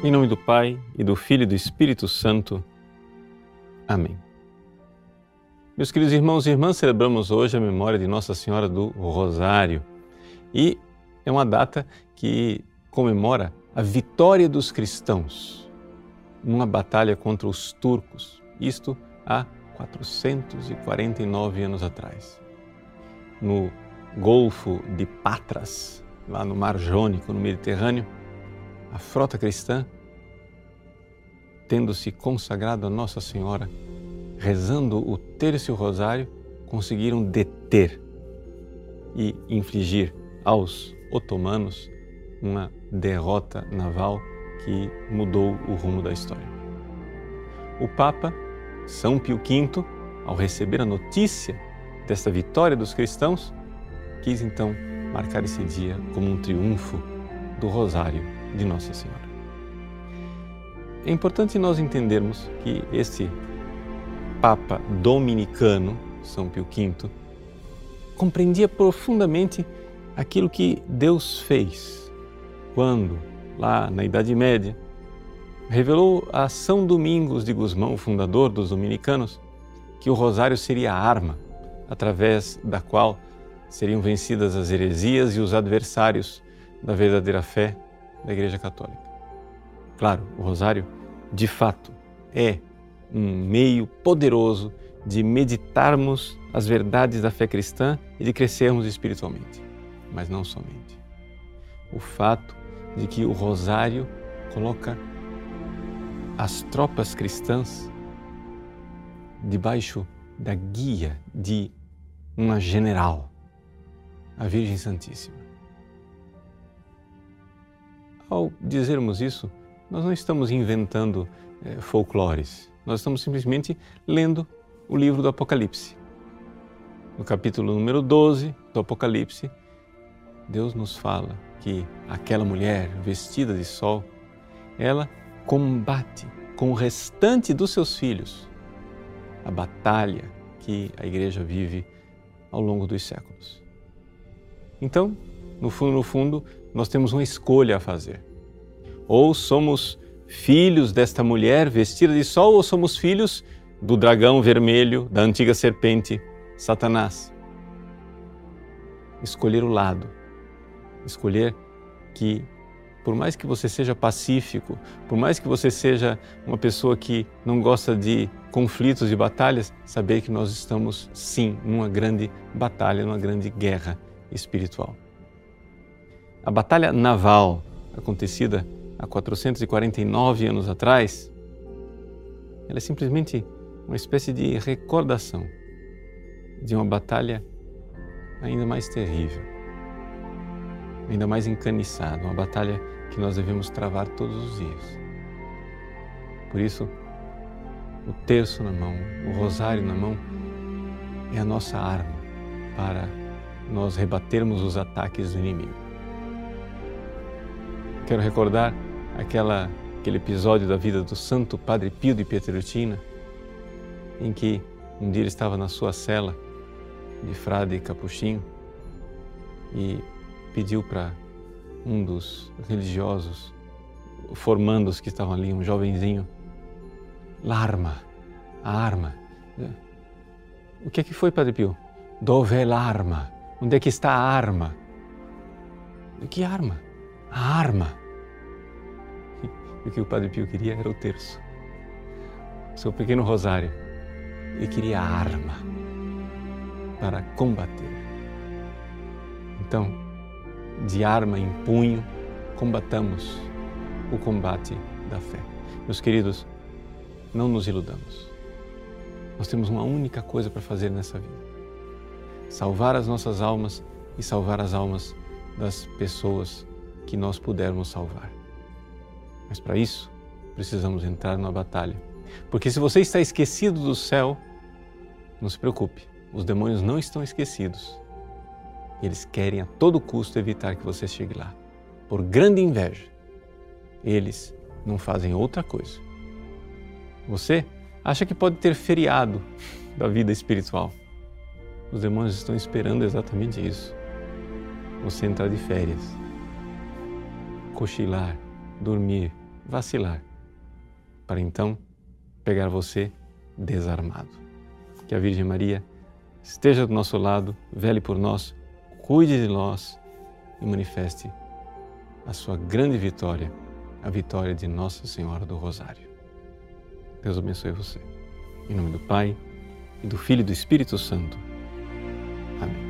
Em nome do Pai e do Filho e do Espírito Santo. Amém. Meus queridos irmãos e irmãs, celebramos hoje a memória de Nossa Senhora do Rosário e é uma data que comemora a vitória dos cristãos numa batalha contra os turcos, isto há 449 anos atrás. No Golfo de Patras, lá no Mar Jônico, no Mediterrâneo, a frota cristã, tendo se consagrado a Nossa Senhora, rezando o terço rosário, conseguiram deter e infligir aos otomanos uma derrota naval que mudou o rumo da história. O Papa São Pio V, ao receber a notícia desta vitória dos cristãos, quis então marcar esse dia como um triunfo do Rosário de Nossa Senhora. É importante nós entendermos que esse Papa dominicano, São Pio V, compreendia profundamente aquilo que Deus fez quando, lá na Idade Média, revelou a São Domingos de Gusmão, fundador dos dominicanos, que o rosário seria a arma através da qual seriam vencidas as heresias e os adversários da verdadeira fé da Igreja Católica. Claro, o rosário, de fato, é um meio poderoso de meditarmos as verdades da fé cristã e de crescermos espiritualmente, mas não somente. O fato de que o rosário coloca as tropas cristãs debaixo da guia de uma general, a Virgem Santíssima. Ao dizermos isso, nós não estamos inventando é, folclores, nós estamos simplesmente lendo o livro do Apocalipse. No capítulo número 12 do Apocalipse, Deus nos fala que aquela mulher vestida de sol, ela combate com o restante dos seus filhos a batalha que a igreja vive ao longo dos séculos. Então, no fundo, no fundo, nós temos uma escolha a fazer. Ou somos filhos desta mulher vestida de sol, ou somos filhos do dragão vermelho, da antiga serpente, Satanás. Escolher o lado, escolher que, por mais que você seja pacífico, por mais que você seja uma pessoa que não gosta de conflitos e batalhas, saber que nós estamos, sim, numa grande batalha, numa grande guerra espiritual. A batalha naval acontecida há 449 anos atrás, ela é simplesmente uma espécie de recordação de uma batalha ainda mais terrível, ainda mais encaniçada, uma batalha que nós devemos travar todos os dias. Por isso, o terço na mão, o rosário na mão, é a nossa arma para nós rebatermos os ataques do inimigo. Quero recordar aquela, aquele episódio da vida do Santo Padre Pio de Pietrelcina, em que um dia ele estava na sua cela de frade capuchinho e pediu para um dos religiosos formandos que estavam ali, um jovenzinho, l'arma, a arma. O que é que foi, Padre Pio? Dove é l'arma? Onde é que está a arma? Que arma? A arma. O que o Padre Pio queria era o terço. Seu pequeno rosário. Ele queria a arma para combater. Então, de arma em punho, combatamos o combate da fé. Meus queridos, não nos iludamos. Nós temos uma única coisa para fazer nessa vida salvar as nossas almas e salvar as almas das pessoas que nós pudermos salvar. Mas para isso, precisamos entrar na batalha. Porque se você está esquecido do céu, não se preocupe, os demônios não estão esquecidos. Eles querem a todo custo evitar que você chegue lá. Por grande inveja, eles não fazem outra coisa. Você acha que pode ter feriado da vida espiritual. Os demônios estão esperando exatamente isso. Você entrar de férias, cochilar, dormir vacilar, para então pegar você desarmado. Que a Virgem Maria esteja do nosso lado, vele por nós, cuide de nós e manifeste a sua grande vitória, a vitória de Nossa Senhora do Rosário. Deus abençoe você. Em nome do Pai, e do Filho e do Espírito Santo. Amém.